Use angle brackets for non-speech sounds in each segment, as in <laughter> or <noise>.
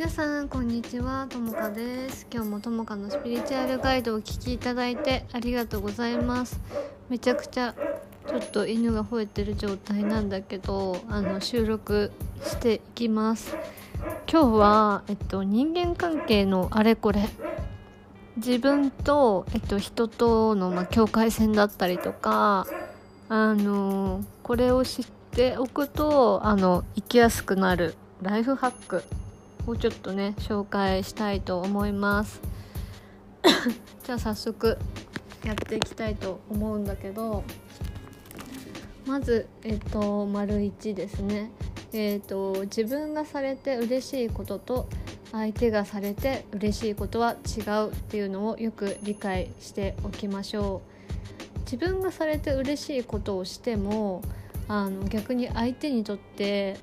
皆さんこんにちは。ともかです。今日もともかのスピリチュアルガイドをお聞きいただいてありがとうございます。めちゃくちゃちょっと犬が吠えてる状態なんだけどあの収録していきます。今日はえっと人間関係のあれこれ。自分と、えっと、人との、まあ、境界線だったりとかあのこれを知っておくとあの生きやすくなるライフハックをちょっとね紹介したいと思います。<coughs> じゃあ早速やっていきたいと思うんだけどまずえっと丸1ですね。えっと自分がされて嬉しいことと相手がされて嬉しいことは違うっていうのをよく理解しておきましょう。自分がされて嬉しいことをしてもあの逆に相手にとって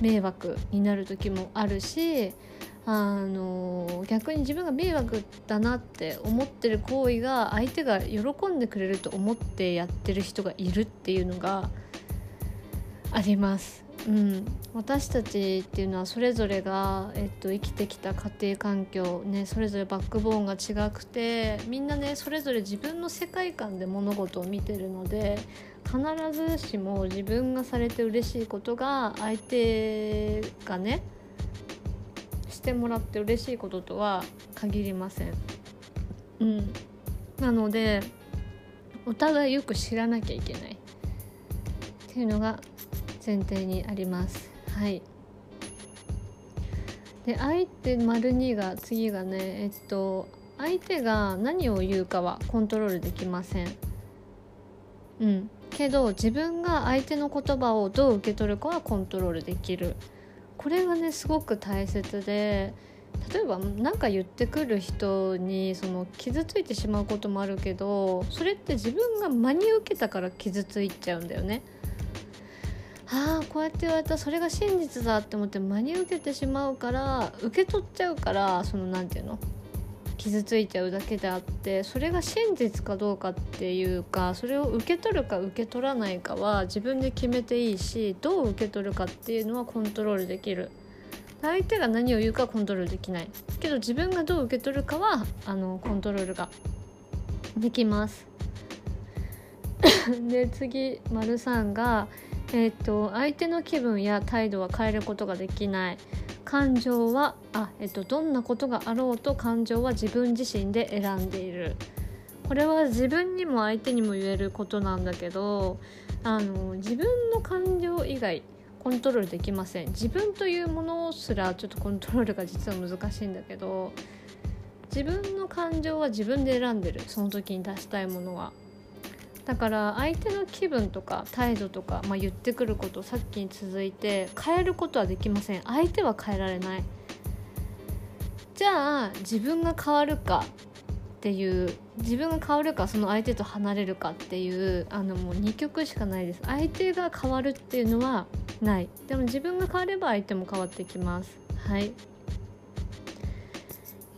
迷惑になる時もあるしあの逆に自分が迷惑だなって思ってる行為が相手が喜んでくれると思ってやってる人がいるっていうのがあります。うん、私たちっていうのはそれぞれが、えっと、生きてきた家庭環境、ね、それぞれバックボーンが違くてみんなねそれぞれ自分の世界観で物事を見てるので必ずしも自分がされて嬉しいことが相手がねしてもらって嬉しいこととは限りません。うん、なのでお互いよく知らなきゃいけない。っていうのが前提にあります。はい。で相手丸2が次がねえっと相手が何を言うかはコントロールできません。うん。けど自分が相手の言葉をどう受け取るかはコントロールできるこれがねすごく大切で例えば何か言ってくる人にその傷ついてしまうこともあるけどそれって自分が真に受けたから傷ついちゃうんだよね。ああこうやって言われたそれが真実だって思って真に受けてしまうから受け取っちゃうからその何て言うの？傷ついちゃうだけであってそれが真実かどうかっていうかそれを受け取るか受け取らないかは自分で決めていいしどう受け取るかっていうのはコントロールできる。相手が何を言うかコントロールできない。けど自分がどう受け取るかはあのコントロールができます。<laughs> で次丸3がえーと、相手の気分や態度は変えることができない。感情はあ、えーと、どんなことがあろうと感情は自分自身で選んでいる。これは自分にも相手にも言えることなんだけどあの自分の感情以外コントロールできません。自分というものすらちょっとコントロールが実は難しいんだけど自分の感情は自分で選んでる。その時に出したいものは。だから相手の気分とか態度とか、まあ、言ってくることさっきに続いて変えることはできません。相手は変えられない。じゃあ自分が変わるかっていう自分が変わるかその相手と離れるかっていうあのもう2曲しかないです。相手が変わるっていうのはない。でも自分が変われば相手も変わってきます。はい。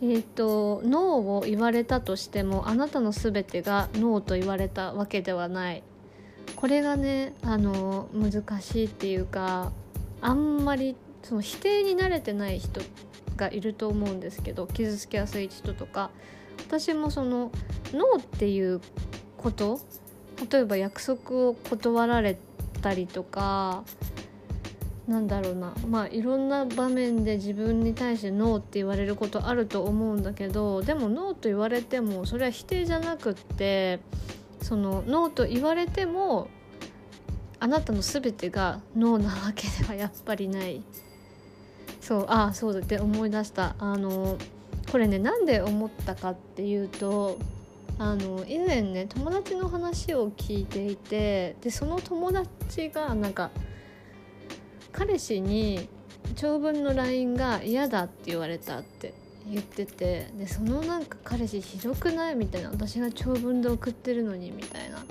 えーと、ノーを言われたとしてもあなたの全てがノーと言われたわけではない。これがねあの難しいっていうかあんまりその否定に慣れてない人がいると思うんですけど傷つきやすい人とか。私もそのノーっていうこと例えば約束を断られたりとかなんだろうな。まあいろんな場面で自分に対してノーって言われることあると思うんだけどでもノーと言われてもそれは否定じゃなくってそのノーと言われてもあなたの全てがノーなわけではやっぱりない。そうああそうだって思い出した。あのこれねなんで思ったかっていうとあの以前ね友達の話を聞いていてでその友達がなんか彼氏に長文の LINE が嫌だって言われたって言っててでそのなんか彼氏ひどくないみたいな私が長文で送ってるのにみたいな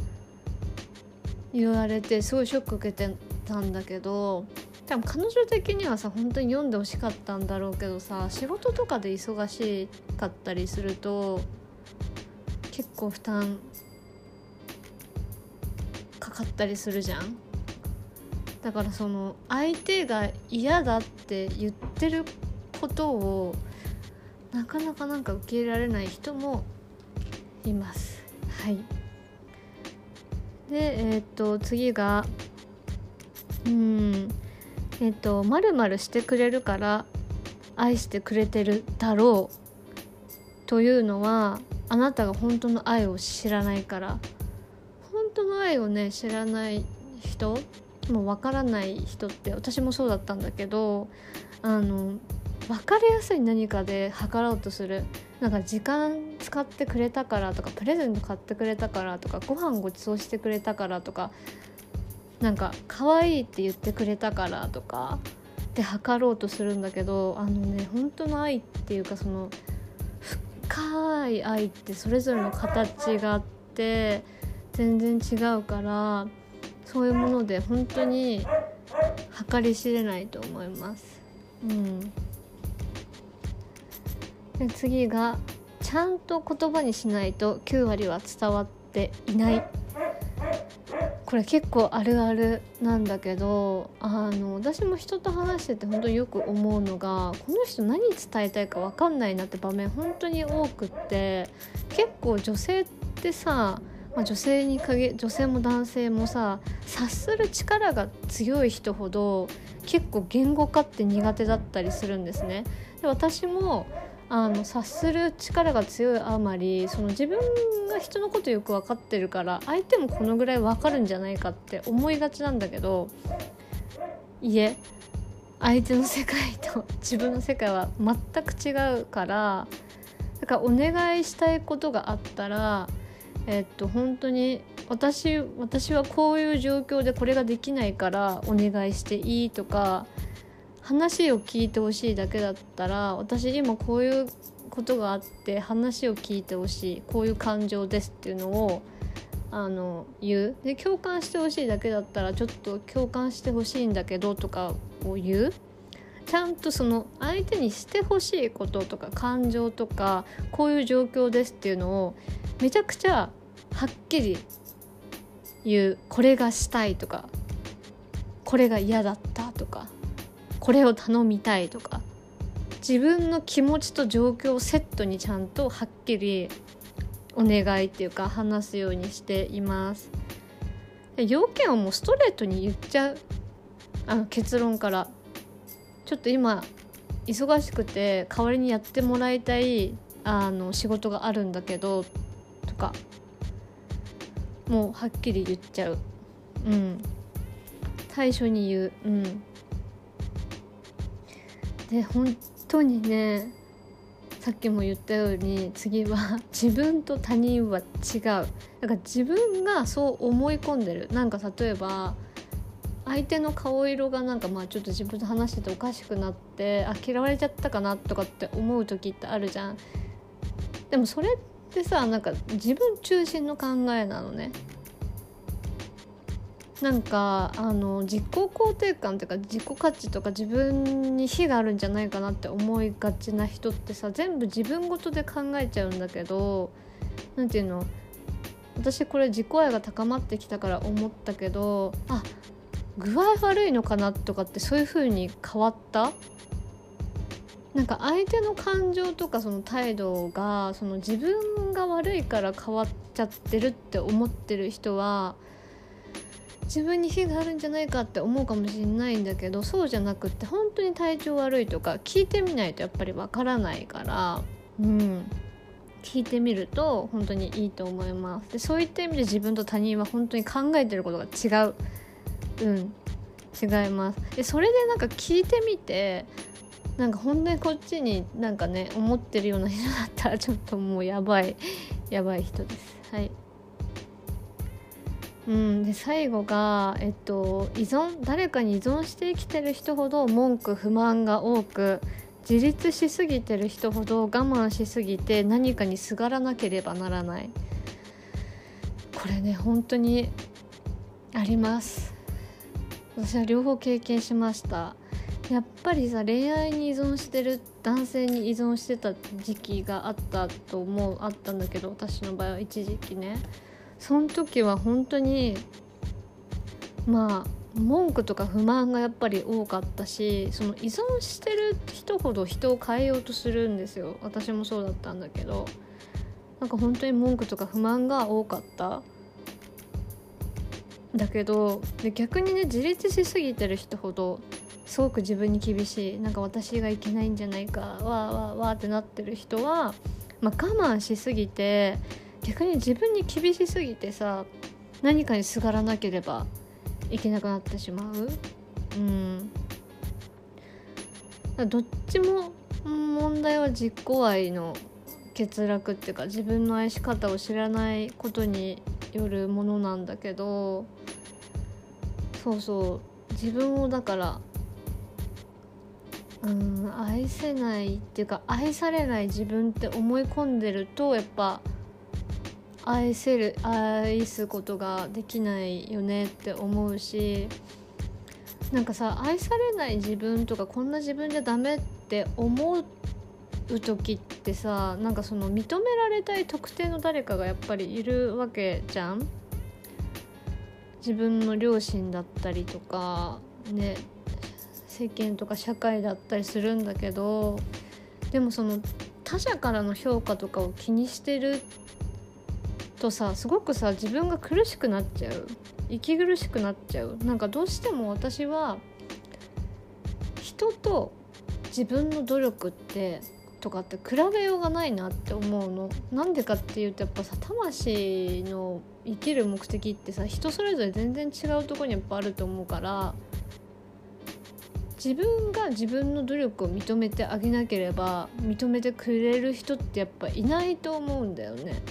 言われてすごいショック受けてたんだけど多分彼女的にはさ本当に読んでほしかったんだろうけどさ仕事とかで忙しかったりすると結構負担かかったりするじゃん。だからその相手が嫌だって言ってることをなかなかなんか受け入れられない人もいます。はい。でえっ、と次がうんえっ、とまるしてくれるから愛してくれてるだろうというのはあなたが本当の愛を知らないから。本当の愛をね知らない人もう分からない人って私もそうだったんだけどあの分かりやすい何かで測ろうとする。なんか時間使ってくれたからとかプレゼント買ってくれたからとかご飯ごちそうしてくれたからとかなんか可愛いって言ってくれたからとかで測ろうとするんだけどあのね本当の愛っていうかその深い愛ってそれぞれの形があって全然違うからそういうもので本当に計り知れないと思います。うん、で次がちゃんと言葉にしないと9割は伝わっていないこれ結構あるあるなんだけどあの私も人と話してて本当によく思うのがこの人何伝えたいか分かんないなって場面本当に多くって結構女性ってさまあ、女性に限女性も男性もさ察する力が強い人ほど結構言語化って苦手だったりするんですね。で私もあの察する力が強いあまりその自分が人のことよく分かってるから相手もこのぐらい分かるんじゃないかって思いがちなんだけどいえ相手の世界と <laughs> 自分の世界は全く違うからだからお願いしたいことがあったらえっと本当に私私はこういう状況でこれができないからお願いしていいとか話を聞いてほしいだけだったら私今こういうことがあって話を聞いてほしいこういう感情ですっていうのをあの言う。で共感してほしいだけだったらちょっと共感してほしいんだけどとかを言う。ちゃんとその相手にしてほしいこととか感情とかこういう状況ですっていうのをめちゃくちゃはっきり言う。これがしたいとかこれが嫌だったとかこれを頼みたいとか。自分の気持ちと状況をセットにちゃんとはっきりお願いっていうか話すようにしています。要件をもうストレートに言っちゃう。あの結論から。ちょっと今忙しくて代わりにやってもらいたいあの仕事があるんだけどとかもうはっきり言っちゃう。うん。最初に言う。うん。で本当にねさっきも言ったように次は <laughs> 自分と他人は違う。なんか自分がそう思い込んでる。なんか例えば相手の顔色がなんかまあちょっと自分と話してておかしくなってあ嫌われちゃったかなとかって思う時ってあるじゃん。でもそれってさなんか自分中心の考えなのね。なんかあの自己肯定感というか自己価値とか自分に非があるんじゃないかなって思いがちな人ってさ全部自分ごとで考えちゃうんだけど何て言うの？私これ自己愛が高まってきたから思ったけどあっ具合悪いのかなとかってそういう風に変わった？なんか相手の感情とかその態度がその自分が悪いから変わっちゃってるって思ってる人は自分に非があるんじゃないかって思うかもしれないんだけどそうじゃなくって本当に体調悪いとか聞いてみないとやっぱりわからないからうん。聞いてみると本当にいいと思います。でそういった意味で自分と他人は本当に考えてることが違う。うん違います。でそれでなんか聞いてみてなんか本当にこっちになんかね思ってるような人だったらちょっともうやばいやばい人です。はい。うん。で最後がえっと依存誰かに依存して生きてる人ほど文句不満が多く自立しすぎてる人ほど我慢しすぎて何かにすがらなければならない。これね本当にあります。私は両方経験しました。やっぱりさ恋愛に依存してる男性に依存してた時期があったと思うあったんだけど私の場合は一時期ね。その時は本当にまあ文句とか不満がやっぱり多かったしその依存してる人ほど人を変えようとするんですよ。私もそうだったんだけど。なんか本当に文句とか不満が多かった。だけど逆にね自立しすぎてる人ほどすごく自分に厳しいなんか私がいけないんじゃないかわーわーわーってなってる人は、まあ、我慢しすぎて逆に自分に厳しすぎてさ何かにすがらなければいけなくなってしまう。うん。どっちも問題は実行愛の欠落っていうか自分の愛し方を知らないことによるものなんだけどそうそう。自分をだからうん愛せないっていうか愛されない自分って思い込んでるとやっぱ愛せる愛すことができないよねって思うしなんかさ愛されない自分とかこんな自分じゃダメって思う時ってさなんかその認められたい特定の誰かがやっぱりいるわけじゃん。自分の両親だったりとかね世間とか社会だったりするんだけどでもその他者からの評価とかを気にしてるとさすごくさ自分が苦しくなっちゃう。息苦しくなっちゃう。なんかどうしても私は人と自分の努力ってとかって比べようがないなって思うのなんでかっていうとやっぱさ魂の生きる目的ってさ人それぞれ全然違うとこにやっぱあると思うから自分が自分の努力を認めてあげなければ認めてくれる人ってやっぱいないと思うんだよね。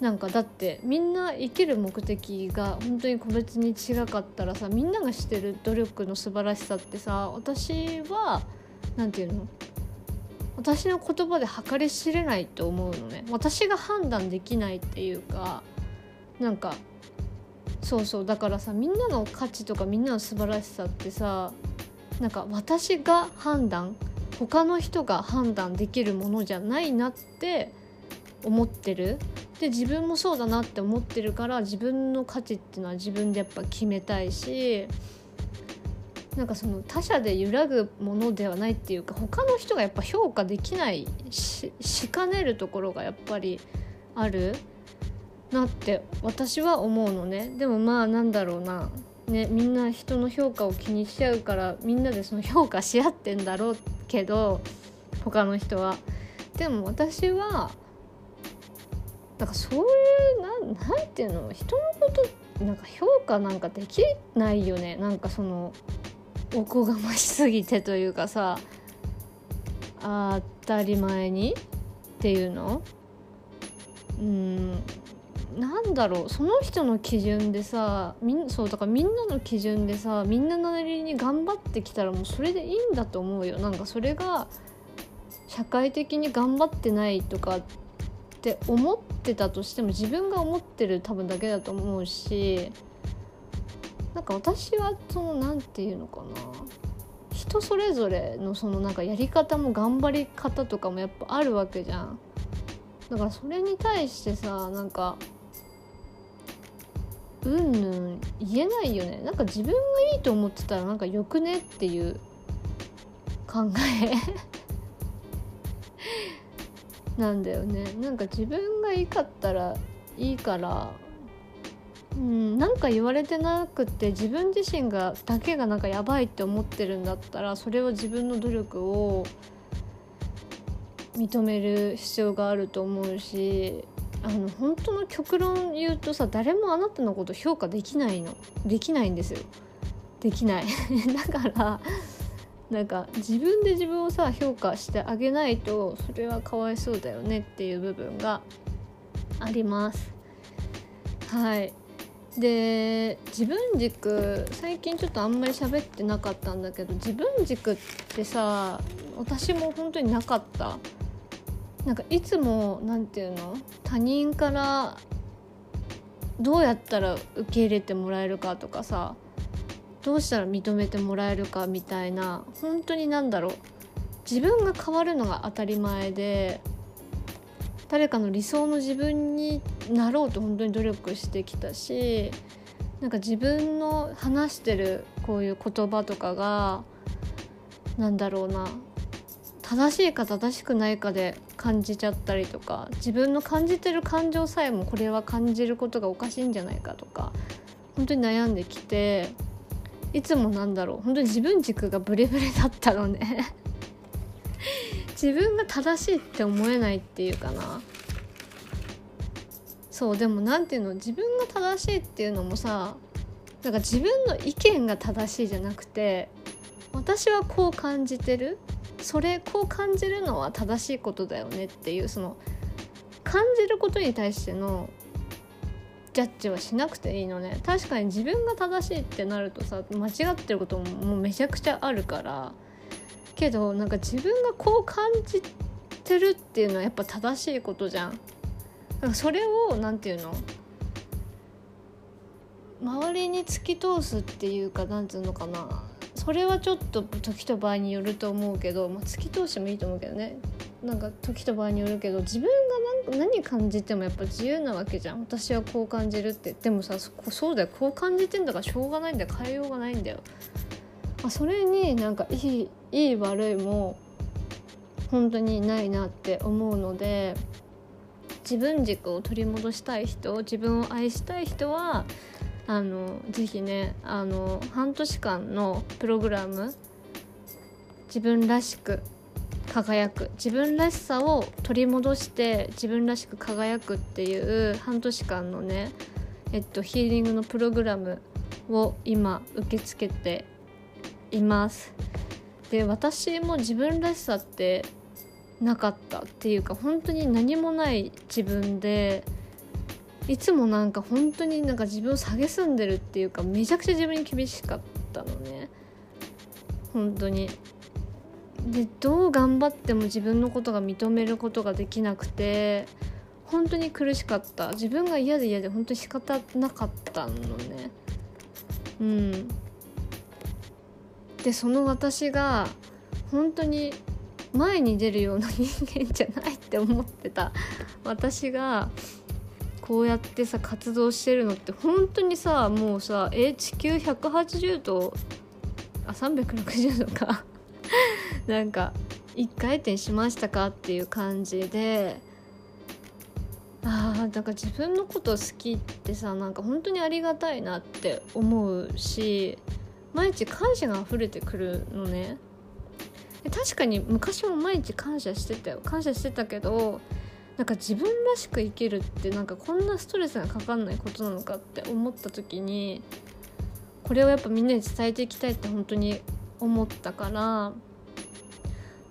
なんかだってみんな生きる目的が本当に個別に違かったらさみんながしてる努力の素晴らしさってさ私は何て言うの？私の言葉で計り知れないと思うのね。私が判断できないっていうかなんかそうそうだからさみんなの価値とかみんなの素晴らしさってさなんか私が判断他の人が判断できるものじゃないなって思ってる。で自分もそうだなって思ってるから自分の価値っていうのは自分でやっぱ決めたいしなんかその他者で揺らぐものではないっていうか他の人がやっぱ評価できないししかねるところがやっぱりあるなって私は思うのね。でもまあなんだろうな。ねみんな人の評価を気にしちゃうからみんなでその評価し合ってんだろうけど他の人は。でも私はなんかそういうななんていうの？人のことなんか評価なんかできないよね。なんかそのおこがましすぎてというかさ当たり前にっていうの？うんなんだろう。その人の基準でさみんそうだからみんなの基準でさみんななりに頑張ってきたらもうそれでいいんだと思うよ。なんかそれが社会的に頑張ってないとかって思ってたとしても自分が思ってる多分だけだと思うしなんか私はその何て言うのかな。人それぞれのそのなんかやり方も頑張り方とかもやっぱあるわけじゃん。だからそれに対してさなんかうんぬん言えないよね。なんか自分がいいと思ってたらなんかよくねっていう考え。なんだよね。なんか自分がいいかったらいいからうんなんか言われてなくて自分自身がだけがなんかやばいって思ってるんだったらそれは自分の努力を認める必要があると思うしあの本当の極論言うとさ誰もあなたのこと評価できないの。できないんですよ。できない。<laughs> だからなんか自分で自分をさ評価してあげないとそれはかわいそうだよねっていう部分があります。はい。で自分軸最近ちょっとあんまり喋ってなかったんだけど自分軸ってさ私も本当になかった。なんかいつも何て言うの？他人からどうやったら受け入れてもらえるかとかさどうしたら認めてもらえるかみたいな本当に何だろう。自分が変わるのが当たり前で誰かの理想の自分になろうと本当に努力してきたしなんか自分の話してるこういう言葉とかがなんだろうな正しいか正しくないかで感じちゃったりとか自分の感じてる感情さえもこれは感じることがおかしいんじゃないかとか本当に悩んできていつもなんだろう本当に自分軸がブレブレだったのね。自分が正しいって思えないっていうかな。そうでも何ていうの自分が正しいっていうのもさなんか自分の意見が正しいじゃなくて私はこう感じてるそれこう感じるのは正しいことだよねっていうその感じることに対してのジャッジはしなくていいのね。確かに自分が正しいってなるとさ間違ってることももうめちゃくちゃあるからけどなんか自分がこう感じてるっていうのはやっぱ正しいことじゃん。それを何て言うの？周りに突き通すっていうかなんつうのかな。それはちょっと時と場合によると思うけど、まあ、突き通してもいいと思うけどね。なんか時と場合によるけど自分が何感じてもやっぱ自由なわけじゃん。私はこう感じるって。でもさそそうだよ。こう感じてんだからしょうがないんだよ。変えようがないんだよ、あ、それになんかいいいい悪いも本当にないなって思うので自分軸を取り戻したい人自分を愛したい人はあのぜひねあの半年間のプログラム自分らしく輝く自分らしさを取り戻して自分らしく輝くっていう半年間のねえっとヒーリングのプログラムを今受け付けています。で私も自分らしさってなかったっていうか本当に何もない自分でいつもなんか本当になんか自分を蔑んでるっていうかめちゃくちゃ自分に厳しかったのね。本当に。でどう頑張っても自分のことが認めることができなくて本当に苦しかった。自分が嫌で嫌で本当に仕方なかったのね。うん。でその私が本当に前に出るような人間じゃないって思ってた。私がこうやってさ活動してるのって本当にさもうさえ地球180度あ360度か。<laughs> なんか1回転しましたかっていう感じで。ああだから自分のこと好きってさなんか本当にありがたいなって思うし毎日感謝が溢れてくるのね。確かに昔も毎日感謝してたよ。感謝してたけどなんか自分らしく生きるってなんかこんなストレスがかかんないことなのかって思った時にこれをやっぱみんなに伝えていきたいって本当に思ったから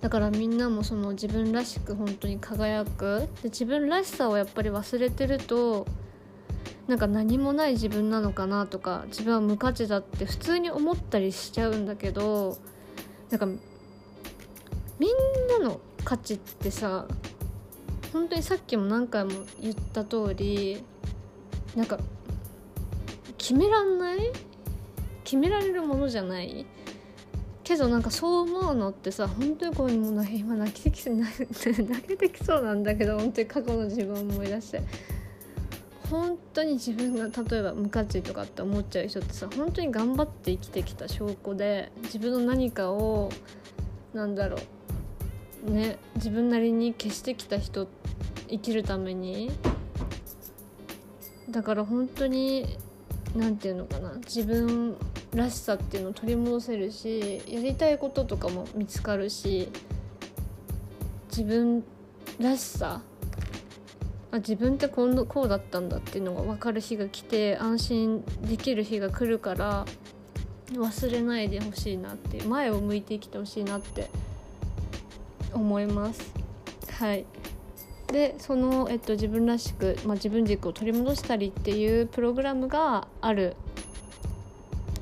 だからみんなもその自分らしく本当に輝く。で自分らしさをやっぱり忘れてるとなんか何もない自分なのかなとか自分は無価値だって普通に思ったりしちゃうんだけどなんかみんなの価値ってさ本当にさっきも何回も言った通りなんか決めらんない？決められるものじゃない？けどなんかそう思うのってさ本当にこうもう今泣きてき泣けてきそうなんだけど本当に過去の自分を思い出して。本当に自分が例えば無価値とかって思っちゃう人ってさ本当に頑張って生きてきた証拠で自分の何かをなんだろうね自分なりに消してきた人生きるために。だから本当に何て言うのかな自分らしさっていうのを取り戻せるしやりたいこととかも見つかるし自分らしさあ自分ってこうこうだったんだっていうのが分かる日が来て安心できる日が来るから忘れないでほしいなって前を向いて生きてほしいなって思います。はい。でその、えっと、自分らしく、まあ、自分軸を取り戻したりっていうプログラムがある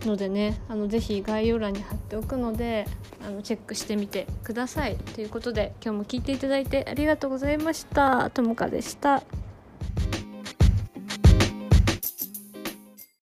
のでねあのぜひ概要欄に貼っておくのであのチェックしてみてくださいということで今日も聞いていただいてありがとうございましたともかでした。